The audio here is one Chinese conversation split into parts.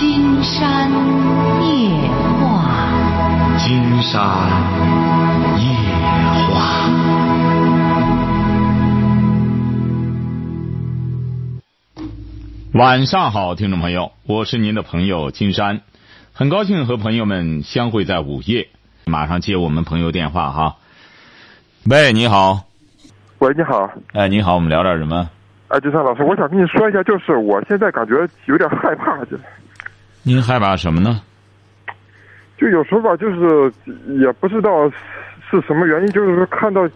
金山夜话，金山夜话。晚上好，听众朋友，我是您的朋友金山，很高兴和朋友们相会在午夜。马上接我们朋友电话哈。喂，你好。喂，你好。哎，你好，我们聊点什么？哎，金山老师，我想跟你说一下，就是我现在感觉有点害怕，就您害怕什么呢？就有时候吧，就是也不知道是什么原因，就是说看到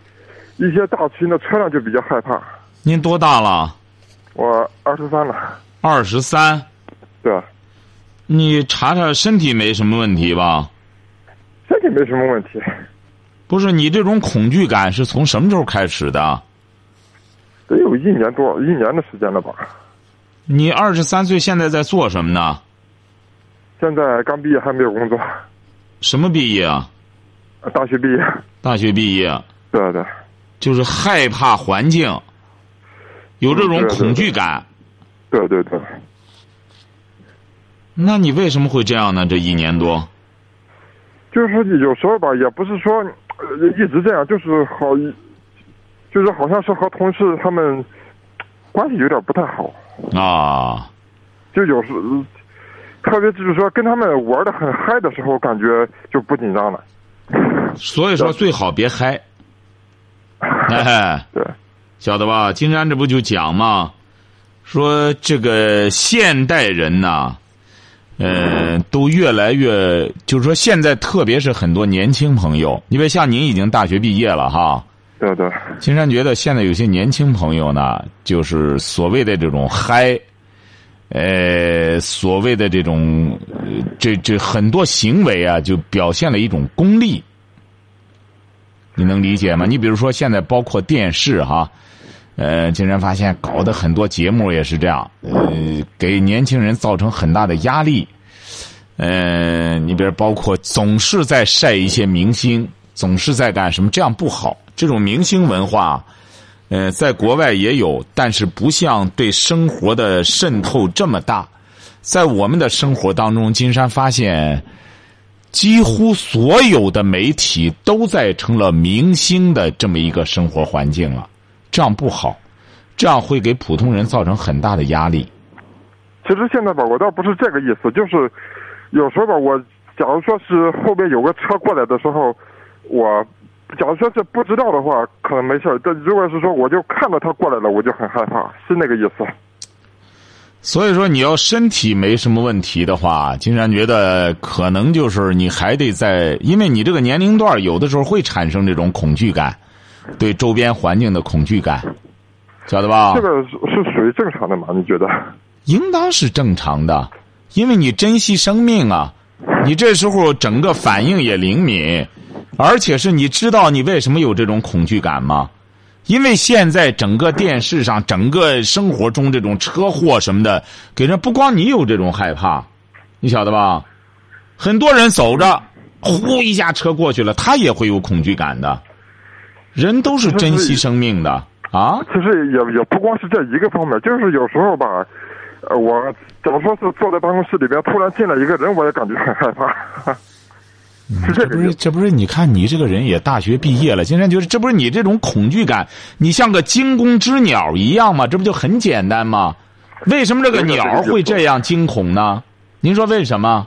一些大型的车辆就比较害怕。您多大了？我二十三了。二十三。对。你查查身体没什么问题吧？身体没什么问题。不是你这种恐惧感是从什么时候开始的？得有一年多一年的时间了吧。你二十三岁，现在在做什么呢？现在刚毕业，还没有工作。什么毕业啊？大学毕业。大学毕业。对对。就是害怕环境，有这种恐惧感。对对对。那你为什么会这样呢？这一年多。就是说，有时候吧，也不是说一直这样，就是好，就是好像是和同事他们关系有点不太好啊。就有时，特别就是说跟他们玩的很嗨的时候，感觉就不紧张了。所以说，最好别嗨。哎，对，晓得吧？金山这不就讲嘛，说这个现代人呐。呃，都越来越，就是说，现在特别是很多年轻朋友，因为像您已经大学毕业了哈。对对。金山觉得现在有些年轻朋友呢，就是所谓的这种嗨，呃，所谓的这种，这这很多行为啊，就表现了一种功利。你能理解吗？你比如说，现在包括电视哈。呃，竟然发现搞的很多节目也是这样，呃，给年轻人造成很大的压力。呃，你比如包括总是在晒一些明星，总是在干什么，这样不好。这种明星文化，呃，在国外也有，但是不像对生活的渗透这么大。在我们的生活当中，金山发现，几乎所有的媒体都在成了明星的这么一个生活环境了。这样不好，这样会给普通人造成很大的压力。其实现在吧，我倒不是这个意思，就是有时候吧，我假如说是后边有个车过来的时候，我假如说是不知道的话，可能没事但如果是说我就看到他过来了，我就很害怕，是那个意思。所以说，你要身体没什么问题的话，金山觉得可能就是你还得在，因为你这个年龄段有的时候会产生这种恐惧感。对周边环境的恐惧感，晓得吧？这个是属于正常的吗？你觉得？应当是正常的，因为你珍惜生命啊，你这时候整个反应也灵敏，而且是你知道你为什么有这种恐惧感吗？因为现在整个电视上、整个生活中这种车祸什么的，给人不光你有这种害怕，你晓得吧？很多人走着，呼一下车过去了，他也会有恐惧感的。人都是珍惜生命的啊！其实也也不光是这一个方面，就是有时候吧，呃，我假如说是坐在办公室里边，突然进来一个人，我也感觉很害怕。这不是这不是？你看你这个人也大学毕业了，竟然就是这不是你这种恐惧感？你像个惊弓之鸟一样吗？这不就很简单吗？为什么这个鸟会这样惊恐呢？您说为什么？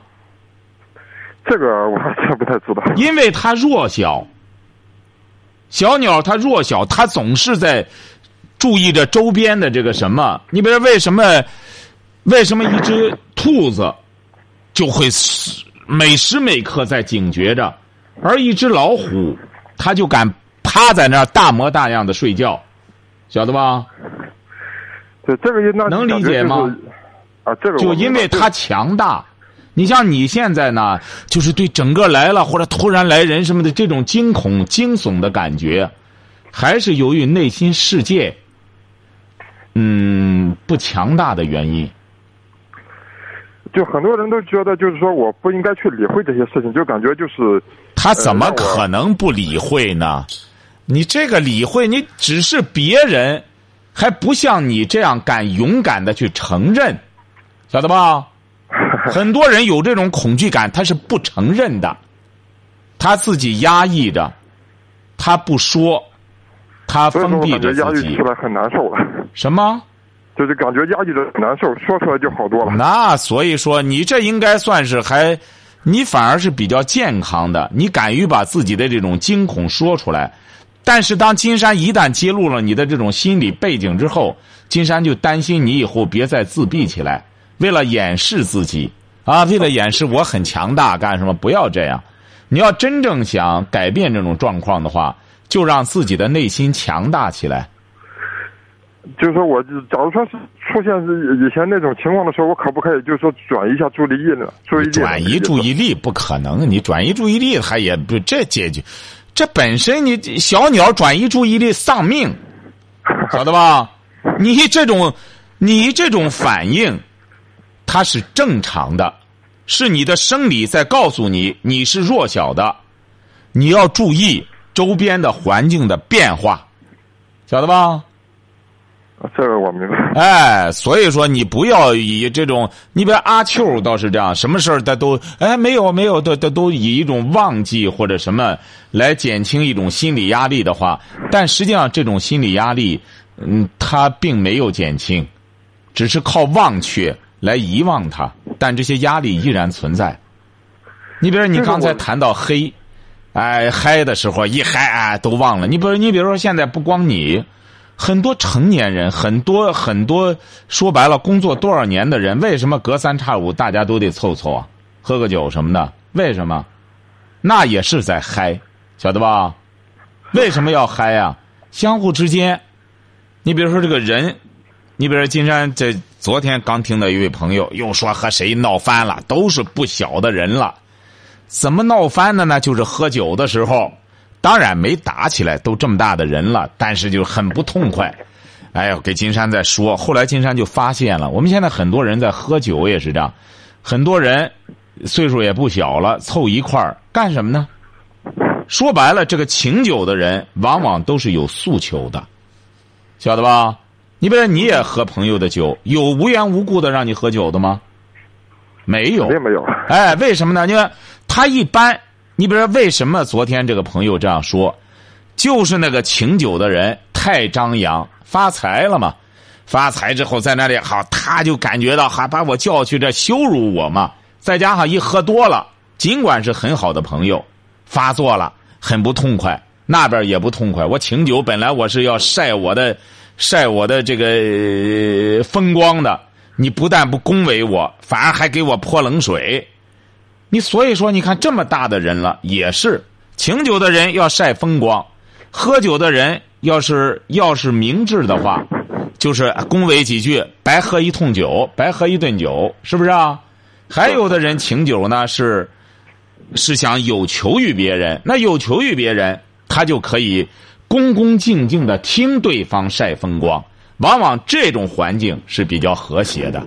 这个我还真不太知道。因为它弱小。小鸟它弱小，它总是在注意着周边的这个什么？你比如为什么？为什么一只兔子就会每时每刻在警觉着，而一只老虎它就敢趴在那儿大模大样的睡觉，晓得吧？对这个能理解吗？啊，这个就因为它强大。你像你现在呢，就是对整个来了或者突然来人什么的这种惊恐、惊悚的感觉，还是由于内心世界，嗯，不强大的原因。就很多人都觉得，就是说我不应该去理会这些事情，就感觉就是他怎么可能不理会呢？你这个理会，你只是别人还不像你这样敢勇敢的去承认，晓得吧？很多人有这种恐惧感，他是不承认的，他自己压抑着，他不说，他封闭着压自己抑出。来很难受了，什么？就是感觉压抑着很难受，说出来就好多了。那所以说，你这应该算是还，你反而是比较健康的。你敢于把自己的这种惊恐说出来，但是当金山一旦揭露了你的这种心理背景之后，金山就担心你以后别再自闭起来，为了掩饰自己啊，为了掩饰我很强大干什么？不要这样。你要真正想改变这种状况的话，就让自己的内心强大起来。就是说我，假如说是出现是以前那种情况的时候，我可不可以就是说转移一下注意力呢？注意力转移注意力不可能，你转移注意力他也不这解决，这本身你小鸟转移注意力丧命，晓得吧？你这种你这种反应，它是正常的，是你的生理在告诉你你是弱小的，你要注意周边的环境的变化，晓得吧？这个我明白。哎，所以说你不要以这种，你比如阿秋倒是这样，什么事儿他都哎没有没有，都都都以一种忘记或者什么来减轻一种心理压力的话，但实际上这种心理压力，嗯，他并没有减轻，只是靠忘却来遗忘它，但这些压力依然存在。你比如你刚才谈到黑，哎嗨的时候一嗨哎都忘了。你比如你比如说现在不光你。很多成年人，很多很多，说白了，工作多少年的人，为什么隔三差五大家都得凑凑啊，喝个酒什么的？为什么？那也是在嗨，晓得吧？为什么要嗨呀？相互之间，你比如说这个人，你比如说金山，这昨天刚听到一位朋友又说和谁闹翻了，都是不小的人了，怎么闹翻的呢？就是喝酒的时候。当然没打起来，都这么大的人了，但是就很不痛快。哎呦，给金山在说，后来金山就发现了，我们现在很多人在喝酒也是这样，很多人岁数也不小了，凑一块儿干什么呢？说白了，这个请酒的人往往都是有诉求的，晓得吧？你比如你也喝朋友的酒，有无缘无故的让你喝酒的吗？没有，没有。哎，为什么呢？因为他一般。你比如说，为什么昨天这个朋友这样说？就是那个请酒的人太张扬，发财了嘛？发财之后在那里好，他就感觉到还把我叫去这羞辱我嘛？再加上一喝多了，尽管是很好的朋友，发作了，很不痛快，那边也不痛快。我请酒本来我是要晒我的，晒我的这个风光的，你不但不恭维我，反而还给我泼冷水。你所以说，你看这么大的人了，也是请酒的人要晒风光，喝酒的人要是要是明智的话，就是恭维几句，白喝一通酒，白喝一顿酒，是不是啊？还有的人请酒呢，是是想有求于别人，那有求于别人，他就可以恭恭敬敬的听对方晒风光，往往这种环境是比较和谐的。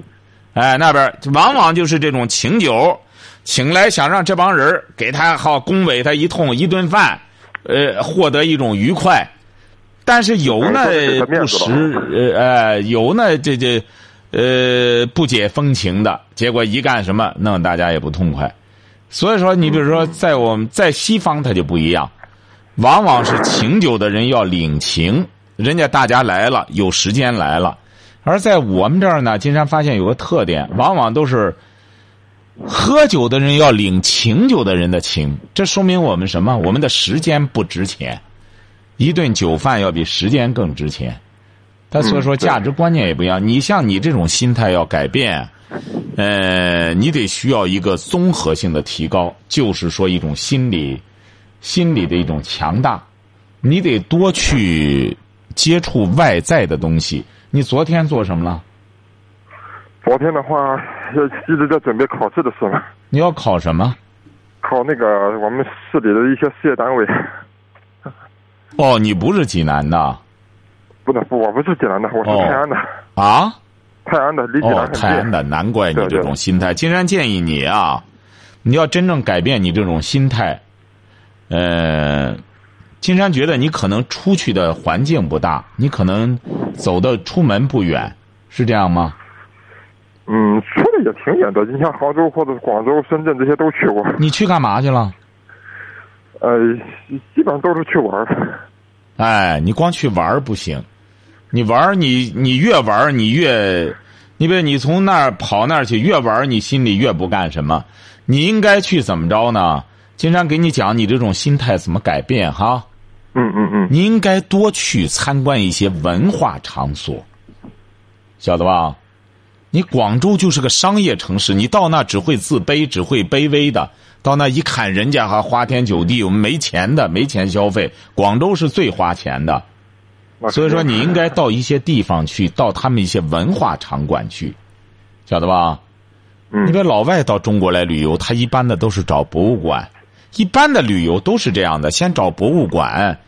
哎，那边往往就是这种请酒。请来想让这帮人给他好恭维他一通一顿饭，呃，获得一种愉快，但是有呢不识呃呃有呢这这呃不解风情的结果一干什么弄大家也不痛快，所以说你比如说在我们在西方他就不一样，往往是请酒的人要领情，人家大家来了有时间来了，而在我们这儿呢，金山发现有个特点，往往都是。喝酒的人要领请酒的人的情，这说明我们什么？我们的时间不值钱，一顿酒饭要比时间更值钱。他所以说价值观念也不一样。你像你这种心态要改变，呃，你得需要一个综合性的提高，就是说一种心理，心理的一种强大。你得多去接触外在的东西。你昨天做什么了？昨天的话，一直在准备考试的事嘛。你要考什么？考那个我们市里的一些事业单位。哦，你不是济南的？不是，我不是济南的，我是泰安的。啊？泰安的，离济南很近。泰安的，难怪你这种心态。金山建议你啊，你要真正改变你这种心态。呃，金山觉得你可能出去的环境不大，你可能走的出门不远，是这样吗？嗯，说的也挺远的。你像杭州或者广州、深圳这些都去过。你去干嘛去了？呃，基本上都是去玩儿。哎，你光去玩儿不行，你玩儿你你越玩儿你越，你别你从那儿跑那儿去，越玩儿你心里越不干什么。你应该去怎么着呢？经常给你讲你这种心态怎么改变哈。嗯嗯嗯，你应该多去参观一些文化场所，晓得吧？你广州就是个商业城市，你到那只会自卑，只会卑微的。到那一看，人家还花天酒地，我们没钱的，没钱消费。广州是最花钱的，所以说你应该到一些地方去，到他们一些文化场馆去，晓得吧？嗯你别老外到中国来旅游，他一般的都是找博物馆，一般的旅游都是这样的，先找博物馆，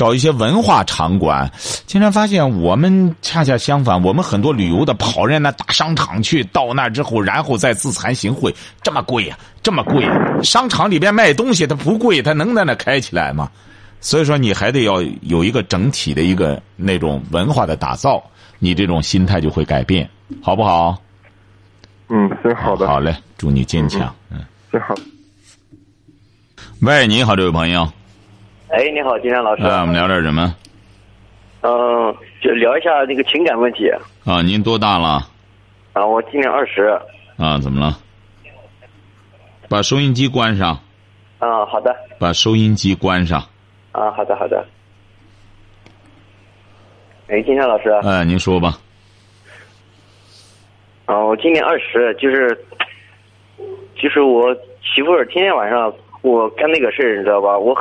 找一些文化场馆。经常发现我们恰恰相反，我们很多旅游的跑人家那大商场去，到那之后，然后再自惭形秽，这么贵呀、这么贵、商场里边卖东西它不贵，它能在那开起来吗？所以说，你还得要有一个整体的一个那种文化的打造，你这种心态就会改变，好不好？嗯，行，好的，好嘞，祝你坚强。嗯。行好。喂，你好，这位朋友，哎，你好，金山老师。来，我们聊点什么？嗯，就聊一下那个情感问题。啊，您多大了？啊，我今年二十。啊，怎么了？把收音机关上，啊，好的。把收音机关上。啊，好的，好的。哎，金山老师。哎，您说吧。啊，我今年二十，就是，就是我媳妇儿天天晚上我干那个事儿，你知道吧？我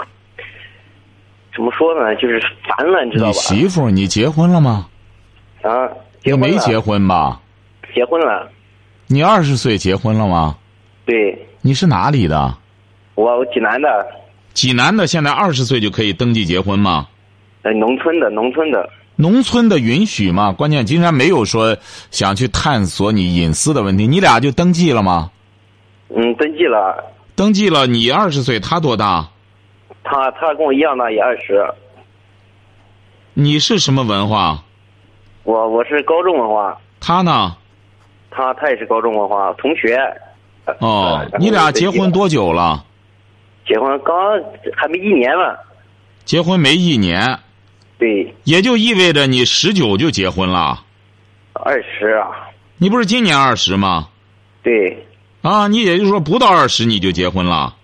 怎么说呢？就是烦了，你知道你吧？媳妇，你结婚了吗？啊，结你。没结？婚吧？结婚了。你二十岁结婚了吗？对，你是哪里的？我我济南的，济南的，现在二十岁就可以登记结婚吗？呃，农村的，农村的。农村的允许吗？关键金山没有说想去探索你隐私的问题，你俩就登记了吗？嗯，登记了。登记了，你二十岁，他多大？他他跟我一样大，也二十。你是什么文化？我我是高中文化，他呢？他他也是高中文化同学。呃哦呃，你俩结婚？多久了？结婚刚还没一年呢。结婚没一年，对，也就意味着你十九就结婚了。二十啊，你不是今年二十吗？对。啊，你也就是说不到二十你就结婚了。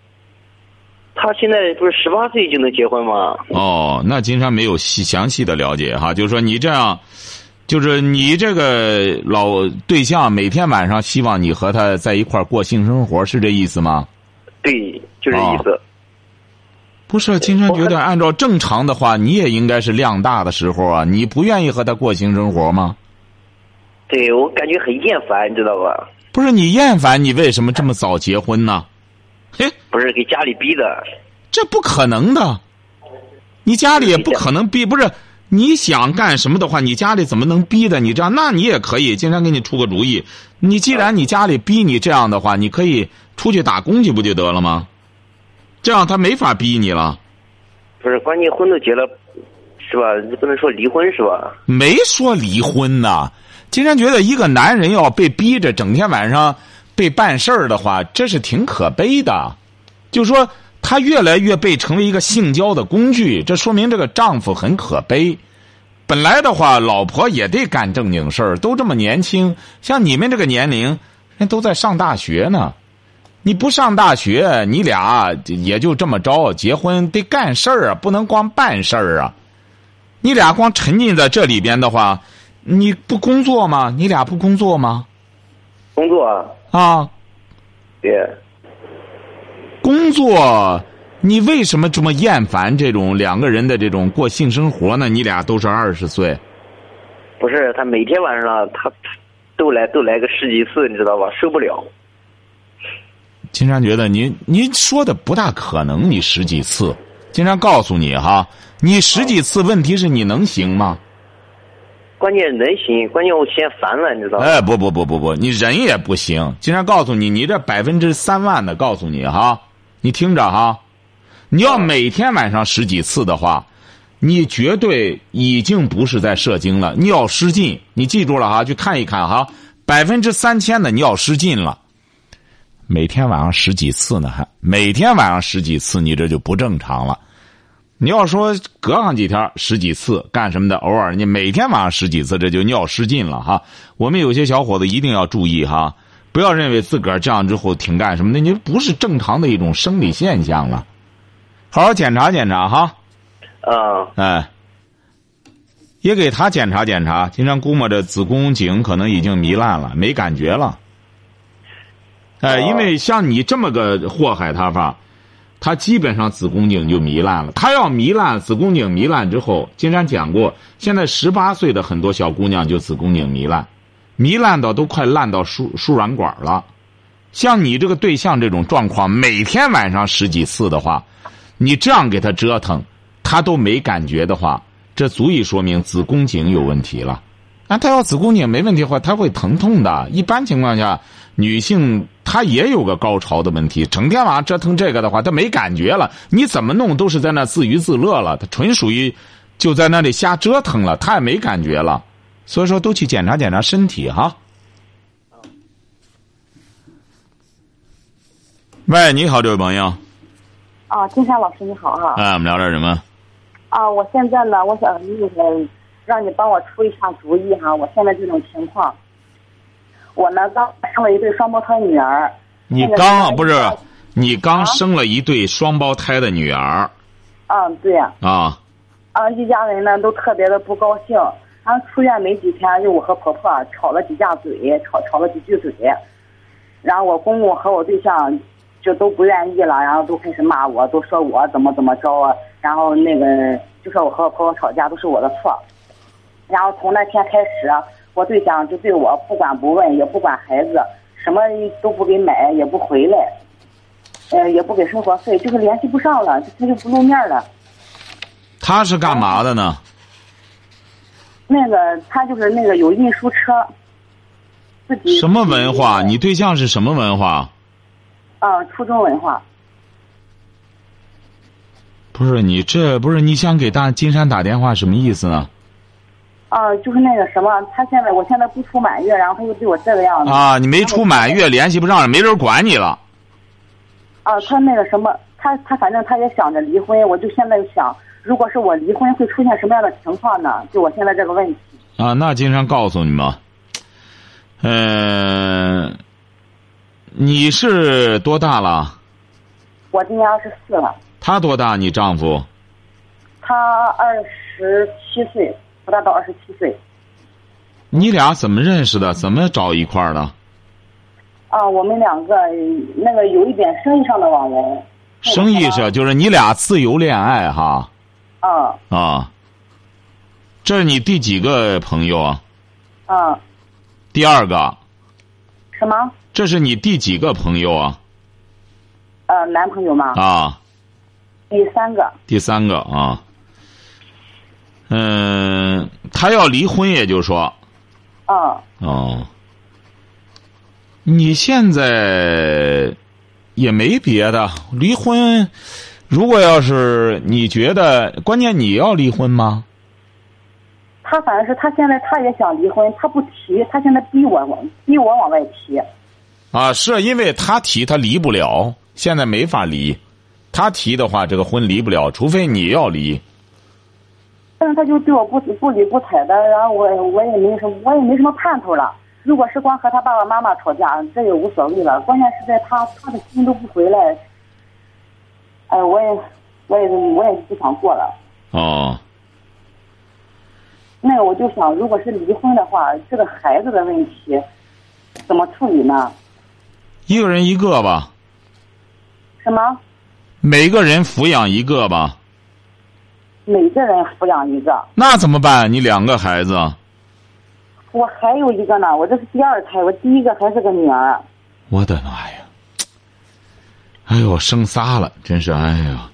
他现在不是十八岁就能结婚吗？哦，那金山没有细详细的了解哈，就是说你这样，就是你这个老对象每天晚上希望你和他在一块儿过性生活，是这意思吗？对，就这意思。不是，金山觉得按照正常的话，你也应该是量大的时候啊，你不愿意和他过性生活吗？对我感觉很厌烦，你知道吧？不是你厌烦，你为什么这么早结婚呢？嘿，不是给家里逼的。这不可能的，你家里也不可能逼，不是你想干什么的话，你家里怎么能逼的你这样？那你也可以，经常给你出个主意。你既然你家里逼你这样的话，你可以出去打工去不就得了吗？这样他没法逼你了。不是，关键婚都结了，是吧？你不能说离婚是吧？没说离婚呢。经常觉得一个男人要被逼着整天晚上被办事儿的话，这是挺可悲的。就说他越来越被成为一个性交的工具，这说明这个丈夫很可悲。本来的话，老婆也得干正经事儿，都这么年轻，像你们这个年龄，人都在上大学呢。你不上大学，你俩也就这么着，结婚得干事儿啊，不能光办事儿啊。你俩光沉浸在这里边的话，你不工作吗？你俩不工作吗？工作啊，啊，对，工作，你为什么这么厌烦这种两个人的这种过性生活呢？你俩都是二十岁，不是他每天晚上他都来都来个十几次，你知道吧？受不了。金山觉得您您说的不大可能，你十几次。金山告诉你哈，你十几次，问题是你能行吗？关键人行，关键我嫌烦了，你知道吧？哎，不不不不不，你人也不行。今天告诉你，你这百分之三万的告诉你哈，你听着哈，你要每天晚上十几次的话，你绝对已经不是在射精了，你要失禁。你记住了哈，去看一看哈，百分之三千的尿失禁了，每天晚上十几次呢，还每天晚上十几次，你这就不正常了。你要说隔上几天十几次干什么的，偶尔你每天晚上十几次，这就尿失禁了哈。我们有些小伙子一定要注意哈，不要认为自个儿这样之后挺干什么的，你不是正常的一种生理现象了。好好检查检查哈。啊哎，也给他检查检查，经常估摸着子宫颈可能已经糜烂了，没感觉了。哎，因为像你这么个祸害他法，他基本上子宫颈就糜烂了。他要糜烂，子宫颈糜烂之后，金山讲过，现在十八岁的很多小姑娘就子宫颈糜烂，糜烂到都快烂到输输卵管了。像你这个对象这种状况，每天晚上十几次的话，你这样给他折腾。他都没感觉的话，这足以说明子宫颈有问题了。那他要子宫颈没问题的话，他会疼痛的。一般情况下，女性她也有个高潮的问题，整天晚上折腾这个的话，她没感觉了。你怎么弄都是在那自娱自乐了，她纯属于就在那里瞎折腾了，她也没感觉了。所以说，都去检查检查身体哈。喂，你好，这位朋友。啊，金山老师你好啊。哎，我们聊点什么？啊，我现在呢，我想那个让你帮我出一下主意哈。我现在这种情况，我呢刚生了一对双胞胎女儿。你刚不是？你刚生了一对双胞胎的女儿。嗯，对。啊。啊，一家人呢都特别的不高兴。然后出院没几天，就我和婆婆吵了几架嘴，吵吵了几句嘴。然后我公公和我对象。就都不愿意了，然后都开始骂我，都说我怎么怎么着啊，然后那个就说我和我婆婆吵架都是我的错，然后从那天开始，我对象就对我不管不问，也不管孩子，什么都不给买，也不回来，呃，也不给生活费，就是联系不上了，他就不露面了。他是干嘛的呢？那个他就是那个有运输车，自己什么文化？你对象是什么文化？啊，初中文化。不是你这不是你想给大金山打电话什么意思呢？啊，就是那个什么，他现在我现在不出满月，然后他又对我这个样子。啊，你没出满月，联系不上，没人管你了。啊，他那个什么，他他反正他也想着离婚，我就现在想，如果是我离婚，会出现什么样的情况呢？就我现在这个问题。啊，那经常告诉你嘛，嗯。你是多大了？我今年二十四了。他多大？你丈夫？他二十七岁，不大到二十七岁。你俩怎么认识的？怎么找一块儿的？啊，我们两个那个有一点生意上的往来。生意上就是你俩自由恋爱哈。啊。啊。这是你第几个朋友啊？啊。第二个。什么？这是你第几个朋友啊？呃，男朋友吗？啊，第三个。第三个啊，嗯，他要离婚，也就是说。啊。哦。你现在也没别的，离婚。如果要是你觉得，关键你要离婚吗？他反正是他现在他也想离婚，他不提，他现在逼我往逼我往外提。啊，是因为他提他离不了，现在没法离。他提的话，这个婚离不了，除非你要离。但是他就对我不不理不睬的，然后我我也没什么，我也没什么盼头了。如果是光和他爸爸妈妈吵架，这也无所谓了。关键是在他他的心都不回来，哎，我也我也我也不想过了。哦。那个我就想，如果是离婚的话，这个孩子的问题怎么处理呢？一个人一个吧。什么？每个人抚养一个吧。每个人抚养一个。那怎么办？你两个孩子。我还有一个呢，我这是第二胎，我第一个还是个女儿。我的妈呀！哎呦，生仨了，真是哎呀。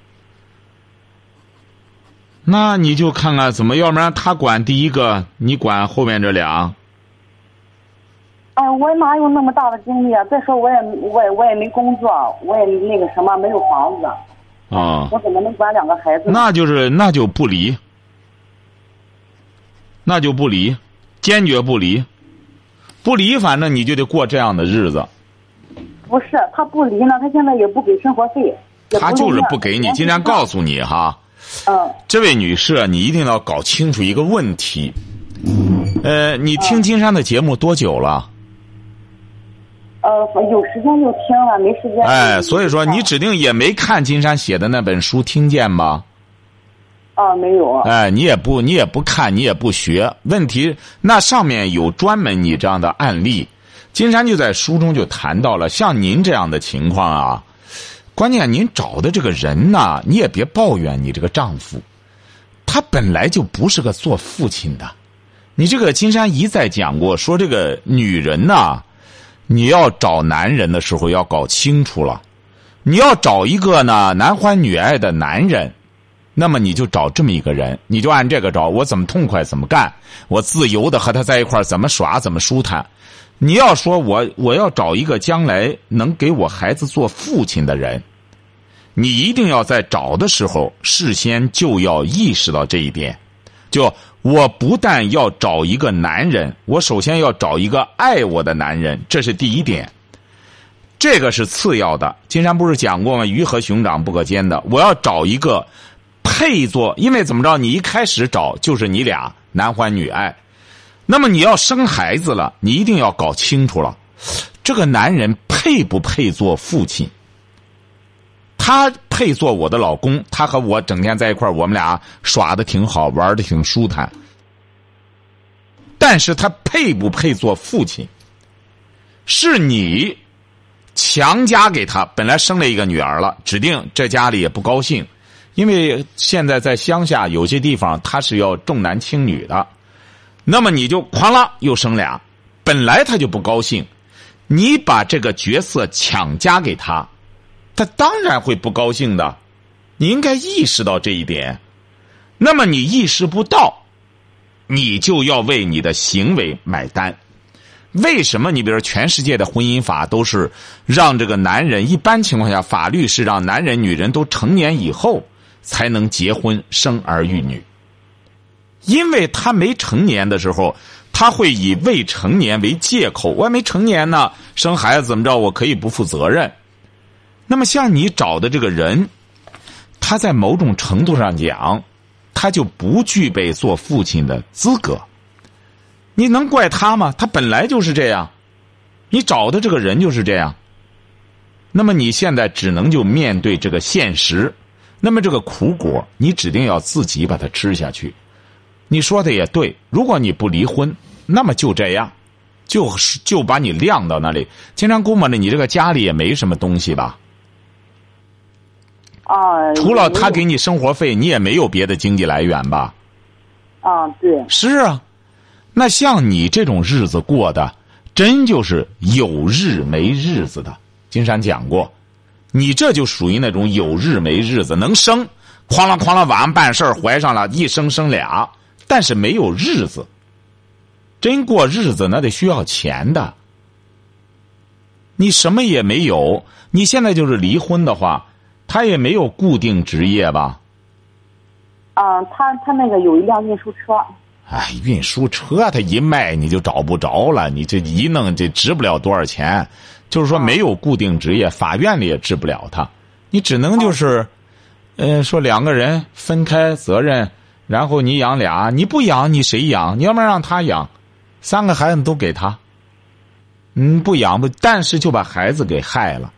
那你就看看怎么，要不然他管第一个，你管后面这俩。哎，我哪有那么大的精力啊？再说我也我也我也没工作，我也那个什么没有房子。啊。我怎么能管两个孩子？那就是那就不离，那就不离，坚决不离。不离，反正你就得过这样的日子。不是，他不离呢，他现在也不给生活费，他就是不给你。今天告诉你哈，嗯这位女士啊，你一定要搞清楚一个问题。呃，你听金山的节目多久了？呃，有时间就听了，没时间。哎，所以说你指定也没看金山写的那本书，听见吗？啊没有啊哎，你也不，你也不看，你也不学。问题那上面有专门你这样的案例，金山就在书中就谈到了，像您这样的情况啊，关键您找的这个人呐，你也别抱怨你这个丈夫，他本来就不是个做父亲的。你这个金山一再讲过，说这个女人呐，你要找男人的时候要搞清楚了，你要找一个呢男欢女爱的男人。那么你就找这么一个人，你就按这个找，我怎么痛快怎么干，我自由的和他在一块怎么耍怎么舒坦。你要说我我要找一个将来能给我孩子做父亲的人，你一定要在找的时候事先就要意识到这一点。就我不但要找一个男人，我首先要找一个爱我的男人，这是第一点。这个是次要的。金山不是讲过吗？鱼和熊掌不可兼的。我要找一个。配做，因为怎么着？你一开始找就是你俩男欢女爱，那么你要生孩子了，你一定要搞清楚了，这个男人配不配做父亲？他配做我的老公，他和我整天在一块我们俩耍的挺好，玩的挺舒坦。但是他配不配做父亲？是你强加给他，本来生了一个女儿了，指定这家里也不高兴。因为现在在乡下有些地方他是要重男轻女的，那么你就哐啦又生俩，本来他就不高兴，你把这个角色强加给他，他当然会不高兴的，你应该意识到这一点。那么你意识不到，你就要为你的行为买单。为什么？你比如说，全世界的婚姻法都是让这个男人，一般情况下法律是让男人、女人都成年以后。才能结婚生儿育女，因为他没成年的时候，他会以未成年为借口，我还没成年呢，生孩子怎么着，我可以不负责任。那么像你找的这个人，他在某种程度上讲，他就不具备做父亲的资格。你能怪他吗？他本来就是这样，你找的这个人就是这样。那么你现在只能就面对这个现实。那么这个苦果，你指定要自己把它吃下去。你说的也对，如果你不离婚，那么就这样，就是就把你晾到那里。经常估摸着你这个家里也没什么东西吧？啊。除了他给你生活费，你也没有别的经济来源吧？啊，对。是啊，那像你这种日子过的，真就是有日没日子的。金山讲过。你这就属于那种有日没日子，能生，哐啷哐啷晚上办事儿怀上了，一生生俩，但是没有日子。真过日子那得需要钱的。你什么也没有，你现在就是离婚的话，他也没有固定职业吧？啊，他他那个有一辆运输车。哎，运输车他一卖你就找不着了，你这一弄这值不了多少钱。就是说没有固定职业，法院里也治不了他，你只能就是，呃，说两个人分开责任，然后你养俩，你不养你谁养？你要不然让他养，三个孩子都给他，嗯，不养不，但是就把孩子给害了。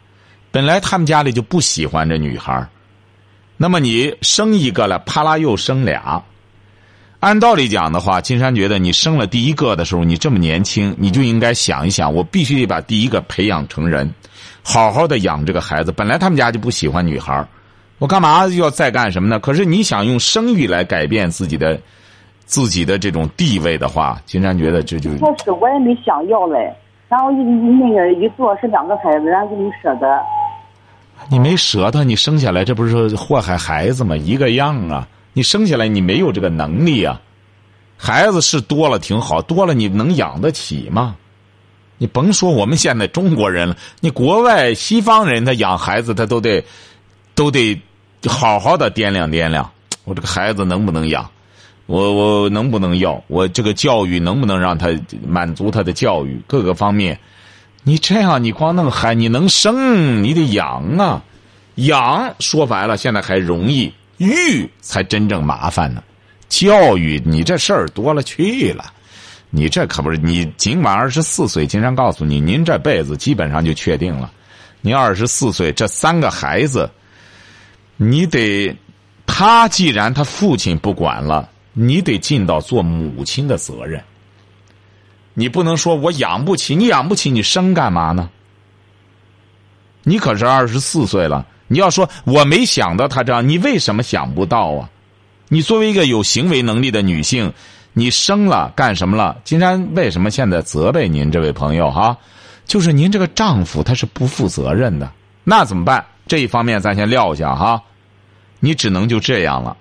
本来他们家里就不喜欢这女孩那么你生一个了，啪啦又生俩。按道理讲的话，金山觉得你生了第一个的时候，你这么年轻，你就应该想一想，我必须得把第一个培养成人，好好的养这个孩子。本来他们家就不喜欢女孩我干嘛要再干什么呢？可是你想用生育来改变自己的自己的这种地位的话，金山觉得这就开始我也没想要嘞，然后一那个一做是两个孩子，然后就没舍得。你没舍得，你生下来这不是祸害孩子吗？一个样啊。你生下来你没有这个能力啊，孩子是多了挺好，多了你能养得起吗？你甭说我们现在中国人了，你国外西方人他养孩子他都得，都得好好的掂量掂量，我这个孩子能不能养？我我能不能要？我这个教育能不能让他满足他的教育各个方面？你这样，你光弄孩，你能生，你得养啊，养说白了，现在还容易，育才真正麻烦呢。教育你这事儿多了去了，你这可不是你尽管二十四岁，经常告诉你，您这辈子基本上就确定了。您二十四岁，这三个孩子，你得他既然他父亲不管了，你得尽到做母亲的责任。你不能说我养不起，你养不起，你生干嘛呢？你可是二十四岁了，你要说我没想到他这样，你为什么想不到啊？你作为一个有行为能力的女性，你生了干什么了？金山为什么现在责备您这位朋友哈？就是您这个丈夫他是不负责任的，那怎么办？这一方面咱先撂下哈，你只能就这样了。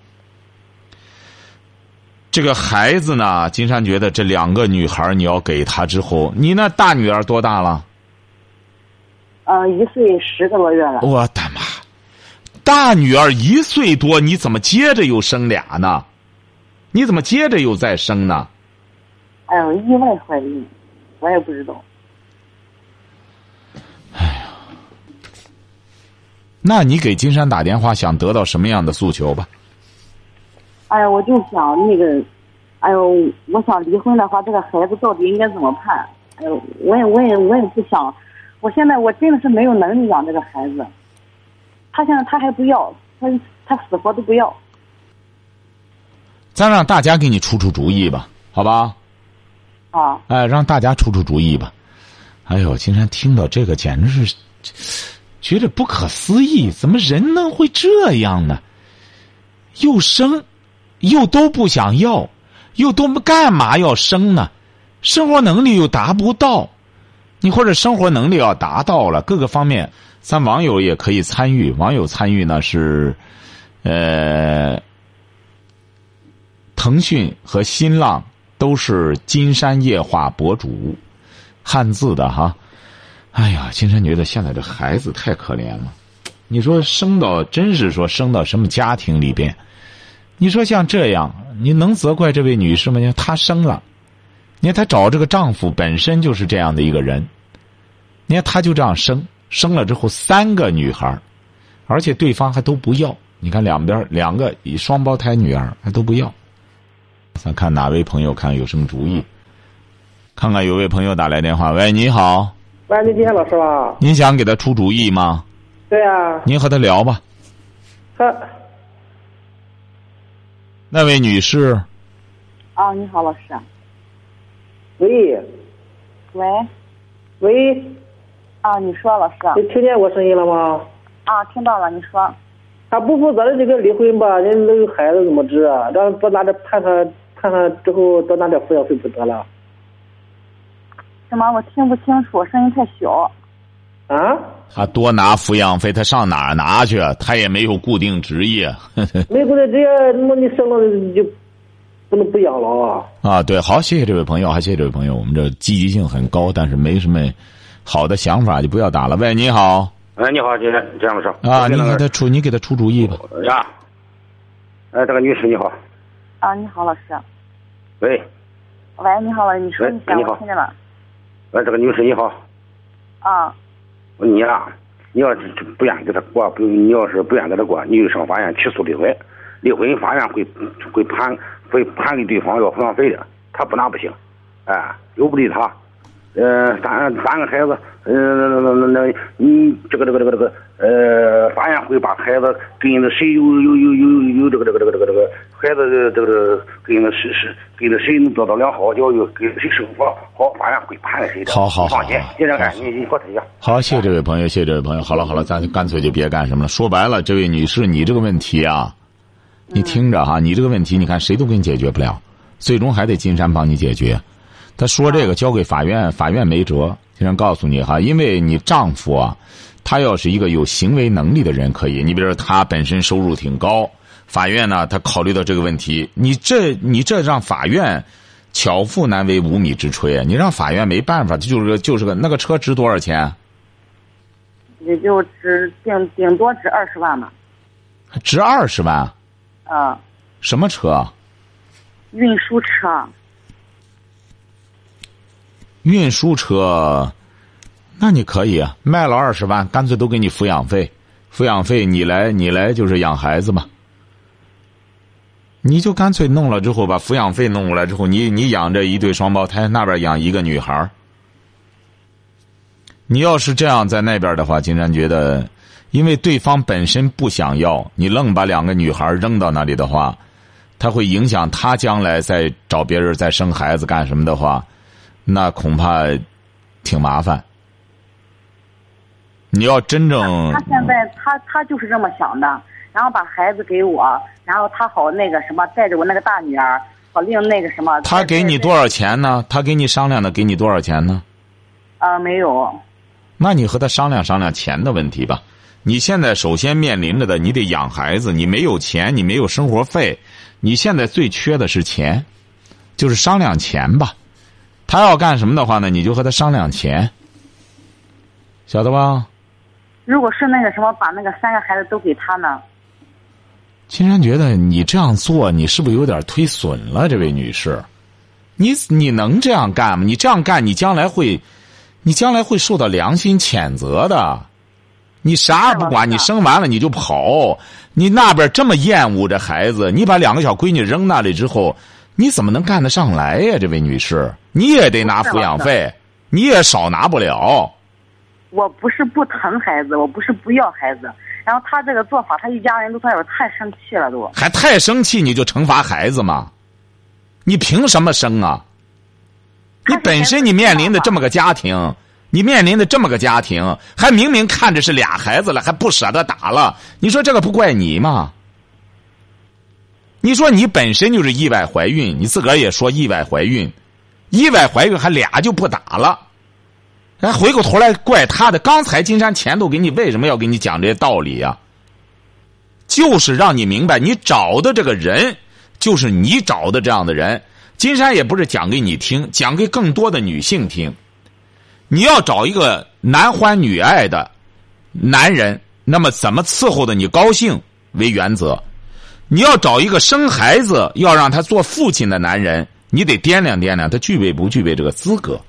这个孩子呢，金山觉得这两个女孩你要给他之后，你那大女儿多大了？呃，一岁十个多月了。我的妈！大女儿一岁多，你怎么接着又生俩呢？你怎么接着又再生呢？哎呦，意外怀孕，我也不知道。哎呀，那你给金山打电话，想得到什么样的诉求吧？哎呀，我就想那个，哎呦，我想离婚的话，这个孩子到底应该怎么判？哎呦，我也，我也，我也不想。我现在我真的是没有能力养这个孩子。他现在他还不要，他他死活都不要。咱让大家给你出出主意吧，好吧？啊。哎，让大家出出主意吧。哎呦，今天听到这个简直是觉得不可思议，怎么人能会这样呢？又生。又都不想要，又都干嘛要生呢？生活能力又达不到，你或者生活能力要达到了，各个方面，咱网友也可以参与。网友参与呢是，呃，腾讯和新浪都是金山夜话博主，汉字的哈。哎呀，金山觉得现在这孩子太可怜了。你说生到真是说生到什么家庭里边？你说像这样，你能责怪这位女士吗？你看她生了，你看她找这个丈夫本身就是这样的一个人，你看她就这样生，生了之后三个女孩而且对方还都不要。你看两边两个双胞胎女儿还都不要。咱看哪位朋友看有什么主意？看看有位朋友打来电话，喂，你好。喂，你今天老师吧？您想给他出主意吗？对啊。您和他聊吧。他。那位女士，啊，你好，老师。喂。喂。喂。啊，你说，老师。你听见我声音了吗？啊，听到了，你说。他不负责任就跟离婚吧，人都有孩子怎么治啊？让多拿点判他判他之后多拿点抚养费不得了？什么？我听不清楚，声音太小。啊？他多拿抚养费，他上哪儿拿去？他也没有固定职业。没固定职业，那你生了就不能不养了啊？啊，对，好，谢谢这位朋友，还谢谢这位朋友，我们这积极性很高，但是没什么好的想法，就不要打了。喂，你好。哎，你好，金这样的事啊，你给他出，你给他出主意吧。呀。哎，这个女士你好。啊，你好，老师。喂。喂，你好，你说，你好，听见了。哎，这个女士你好。啊。你呀，你要是不愿意跟他过，不，你要是不愿意跟他过，你就上法院起诉离婚。离婚法院会会判会判给对方要抚养费的，他不拿不行，哎，又不理他。呃，三三个孩子，呃，那那那那，你这个这个这个这个，呃，法院会把孩子跟那谁有有有有有这个这个这个这个这个孩子这个这个跟那谁谁跟那谁能得到良好教育，跟谁生活好，法院会判谁的。好好好，放心，先生，哎，你你和他一样。好，谢谢这位朋友，谢谢这位朋友。好了好了，咱干脆就别干什么了。说白了，这位女士，你这个问题啊，你听着哈，你这个问题，你看谁都给你解决不了，最终还得金山帮你解决。他说：“这个交给法院，法院没辙。先生告诉你哈，因为你丈夫啊，他要是一个有行为能力的人，可以。你比如说他本身收入挺高，法院呢，他考虑到这个问题，你这你这让法院巧妇难为无米之炊啊！你让法院没办法，就是个就是个那个车值多少钱？也就值顶顶多值二十万吧。值二十万？啊。什么车？运输车。运输车，那你可以啊，卖了二十万，干脆都给你抚养费，抚养费你来，你来就是养孩子嘛。你就干脆弄了之后，把抚养费弄过来之后，你你养这一对双胞胎，那边养一个女孩。你要是这样在那边的话，金山觉得，因为对方本身不想要，你愣把两个女孩扔到那里的话，他会影响他将来再找别人再生孩子干什么的话，那恐怕挺麻烦。你要真正他现在他他就是这么想的，然后把孩子给我，然后他好那个什么带着我那个大女儿，好另那个什么。他给你多少钱呢？他给你商量的给你多少钱呢？呃，没有。那你和他商量商量钱的问题吧。你现在首先面临着的，你得养孩子，你没有钱，你没有生活费，你现在最缺的是钱，就是商量钱吧。他要干什么的话呢？你就和他商量钱，晓得吧？如果是那个什么，把那个三个孩子都给他呢？金山觉得你这样做，你是不是有点推损了，这位女士？你你能这样干吗？你这样干，你将来会。你将来会受到良心谴责的，你啥也不管，你生完了你就跑，你那边这么厌恶这孩子，你把两个小闺女扔那里之后，你怎么能干得上来呀？这位女士，你也得拿抚养费，你也少拿不了。我不是不疼孩子，我不是不要孩子，然后他这个做法，他一家人都说我太生气了，都还太生气，你就惩罚孩子吗？你凭什么生啊？你本身你面临的这么个家庭，你面临的这么个家庭，还明明看着是俩孩子了，还不舍得打了。你说这个不怪你吗？你说你本身就是意外怀孕，你自个儿也说意外怀孕，意外怀孕还俩就不打了，还回过头来怪他的。刚才金山前头给你为什么要给你讲这些道理呀？就是让你明白，你找的这个人就是你找的这样的人。金山也不是讲给你听，讲给更多的女性听。你要找一个男欢女爱的男人，那么怎么伺候的你高兴为原则；你要找一个生孩子要让他做父亲的男人，你得掂量掂量他具备不具备这个资格。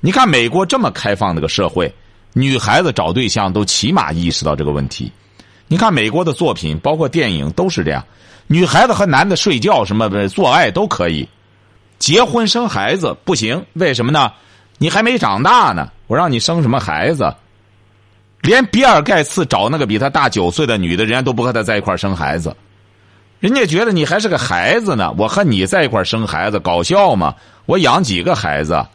你看美国这么开放的个社会，女孩子找对象都起码意识到这个问题。你看美国的作品，包括电影都是这样，女孩子和男的睡觉什么做爱都可以。结婚生孩子不行，为什么呢？你还没长大呢，我让你生什么孩子？连比尔盖茨找那个比他大九岁的女的，人家都不和他在一块生孩子，人家觉得你还是个孩子呢。我和你在一块生孩子，搞笑吗？我养几个孩子？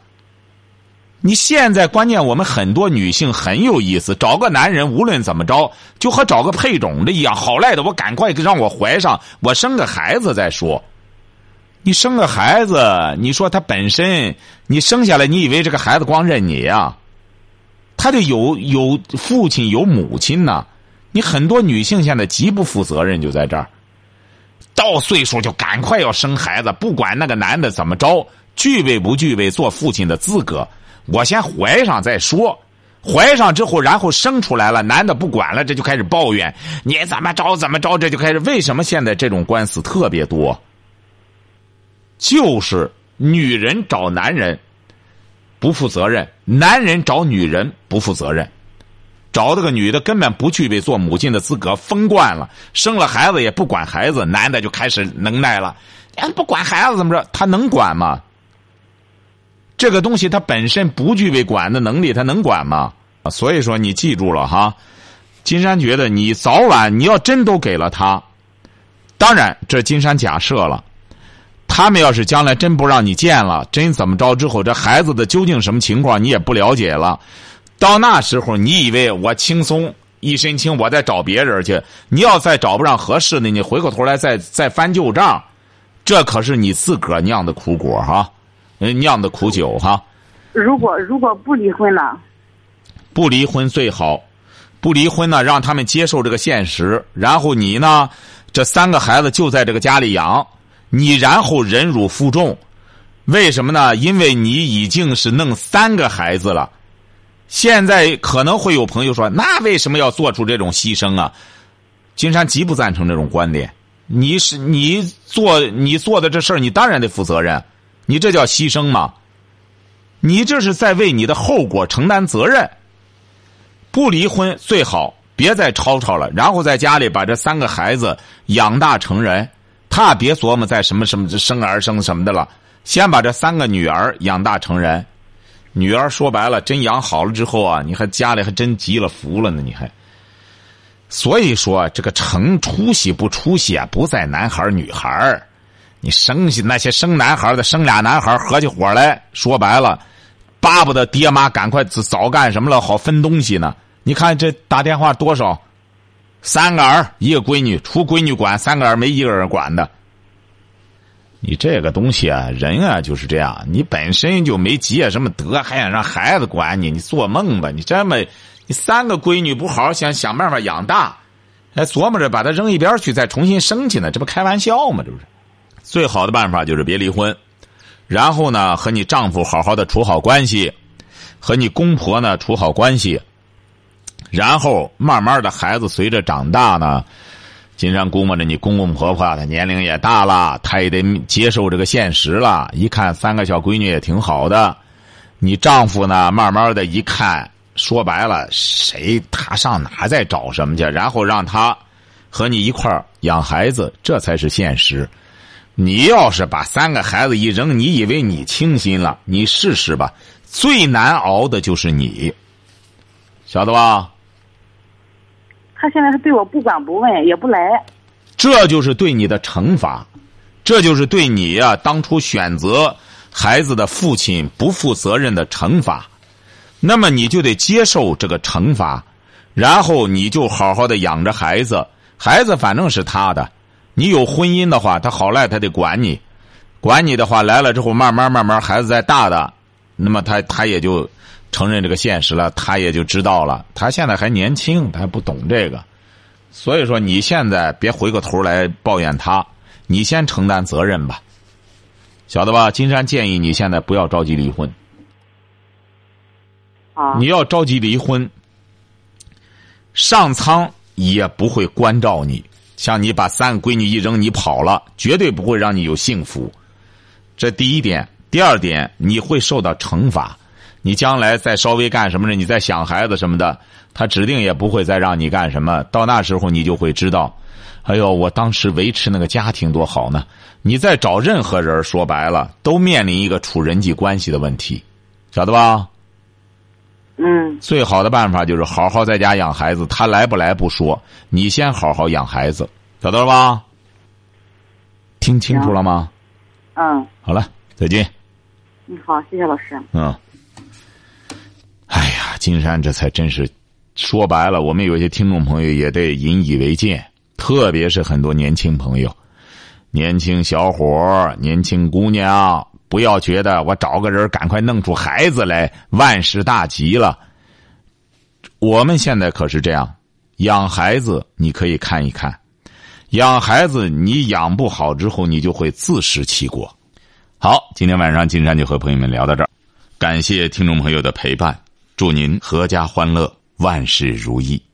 你现在关键，我们很多女性很有意思，找个男人无论怎么着，就和找个配种的一样，好赖的，我赶快让我怀上，我生个孩子再说。你生个孩子，你说他本身，你生下来，你以为这个孩子光认你呀？他得有有父亲有母亲呐。你很多女性现在极不负责任，就在这儿，到岁数就赶快要生孩子，不管那个男的怎么着，具备不具备做父亲的资格，我先怀上再说。怀上之后，然后生出来了，男的不管了，这就开始抱怨，你怎么着怎么着，这就开始为什么现在这种官司特别多？就是女人找男人不负责任，男人找女人不负责任，找这个女的根本不具备做母亲的资格，疯惯了，生了孩子也不管孩子，男的就开始能耐了，不管孩子怎么着，他能管吗？这个东西他本身不具备管的能力，他能管吗？所以说你记住了哈，金山觉得你早晚你要真都给了他，当然这金山假设了。他们要是将来真不让你见了，真怎么着之后，这孩子的究竟什么情况你也不了解了。到那时候，你以为我轻松一身轻，我再找别人去。你要再找不上合适的，你回过头来再再翻旧账，这可是你自个儿酿的苦果哈，酿的苦酒哈。如果如果不离婚了？不离婚最好，不离婚呢，让他们接受这个现实。然后你呢，这三个孩子就在这个家里养。你然后忍辱负重，为什么呢？因为你已经是弄三个孩子了。现在可能会有朋友说：“那为什么要做出这种牺牲啊？”金山极不赞成这种观点。你是你做你做的这事儿，你当然得负责任，你这叫牺牲吗？你这是在为你的后果承担责任。不离婚最好，别再吵吵了，然后在家里把这三个孩子养大成人。他别琢磨在什么什么生儿生什么的了，先把这三个女儿养大成人。女儿说白了，真养好了之后啊，你还家里还真积了福了呢，你还。所以说，这个成出息不出息啊，不在男孩女孩你生下那些生男孩的，生俩男孩合起伙来说白了，巴不得爹妈赶快早干什么了，好分东西呢。你看这打电话多少，三个儿一个闺女，除闺女管，三个儿没一个人管的。你这个东西啊，人啊就是这样，你本身就没积什么德，还想让孩子管你，你做梦吧！你这么。你三个闺女不好好想想办法养大，还琢磨着把她扔一边去，再重新生去呢？这不开玩笑吗？这不是最好的办法就是别离婚，然后呢和你丈夫好好的处好关系，和你公婆呢处好关系，然后慢慢的孩子随着长大呢，金山估摸着你公公婆婆的年龄也大了，他也得接受这个现实了。一看三个小闺女也挺好的，你丈夫呢慢慢的一看。说白了，谁他上哪再找什么去？然后让他和你一块儿养孩子，这才是现实。你要是把三个孩子一扔，你以为你清心了？你试试吧，最难熬的就是你，晓得吧？他现在是对我不管不问，也不来。这就是对你的惩罚，这就是对你呀当初选择孩子的父亲不负责任的惩罚。那么你就得接受这个惩罚，然后你就好好的养着孩子，孩子反正是他的。你有婚姻的话，他好赖他得管你，管你的话来了之后，慢慢慢慢孩子再大的，那么他他也就承认这个现实了，他也就知道了。他现在还年轻，他还不懂这个，所以说你现在别回过头来抱怨他，你先承担责任吧，晓得吧？金山建议你现在不要着急离婚。你要着急离婚，上苍也不会关照你。像你把三个闺女一扔，你跑了，绝对不会让你有幸福。这第一点，第二点，你会受到惩罚。你将来再稍微干什么呢？你再想孩子什么的，他指定也不会再让你干什么。到那时候，你就会知道，哎呦，我当时维持那个家庭多好呢。你再找任何人，说白了，都面临一个处人际关系的问题，晓得吧？嗯，最好的办法就是好好在家养孩子。他来不来不说，你先好好养孩子，晓得了吧？听清楚了吗？嗯。好了，再见。嗯，好，谢谢老师。嗯。金山这才真是，说白了，我们有些听众朋友也得引以为戒，特别是很多年轻朋友、年轻小伙、年轻姑娘。不要觉得我找个人赶快弄出孩子来万事大吉了。我们现在可是这样，养孩子你可以看一看，养孩子你养不好之后，你就会自食其果。好，今天晚上金山就和朋友们聊到这儿，感谢听众朋友的陪伴，祝您阖家欢乐，万事如意。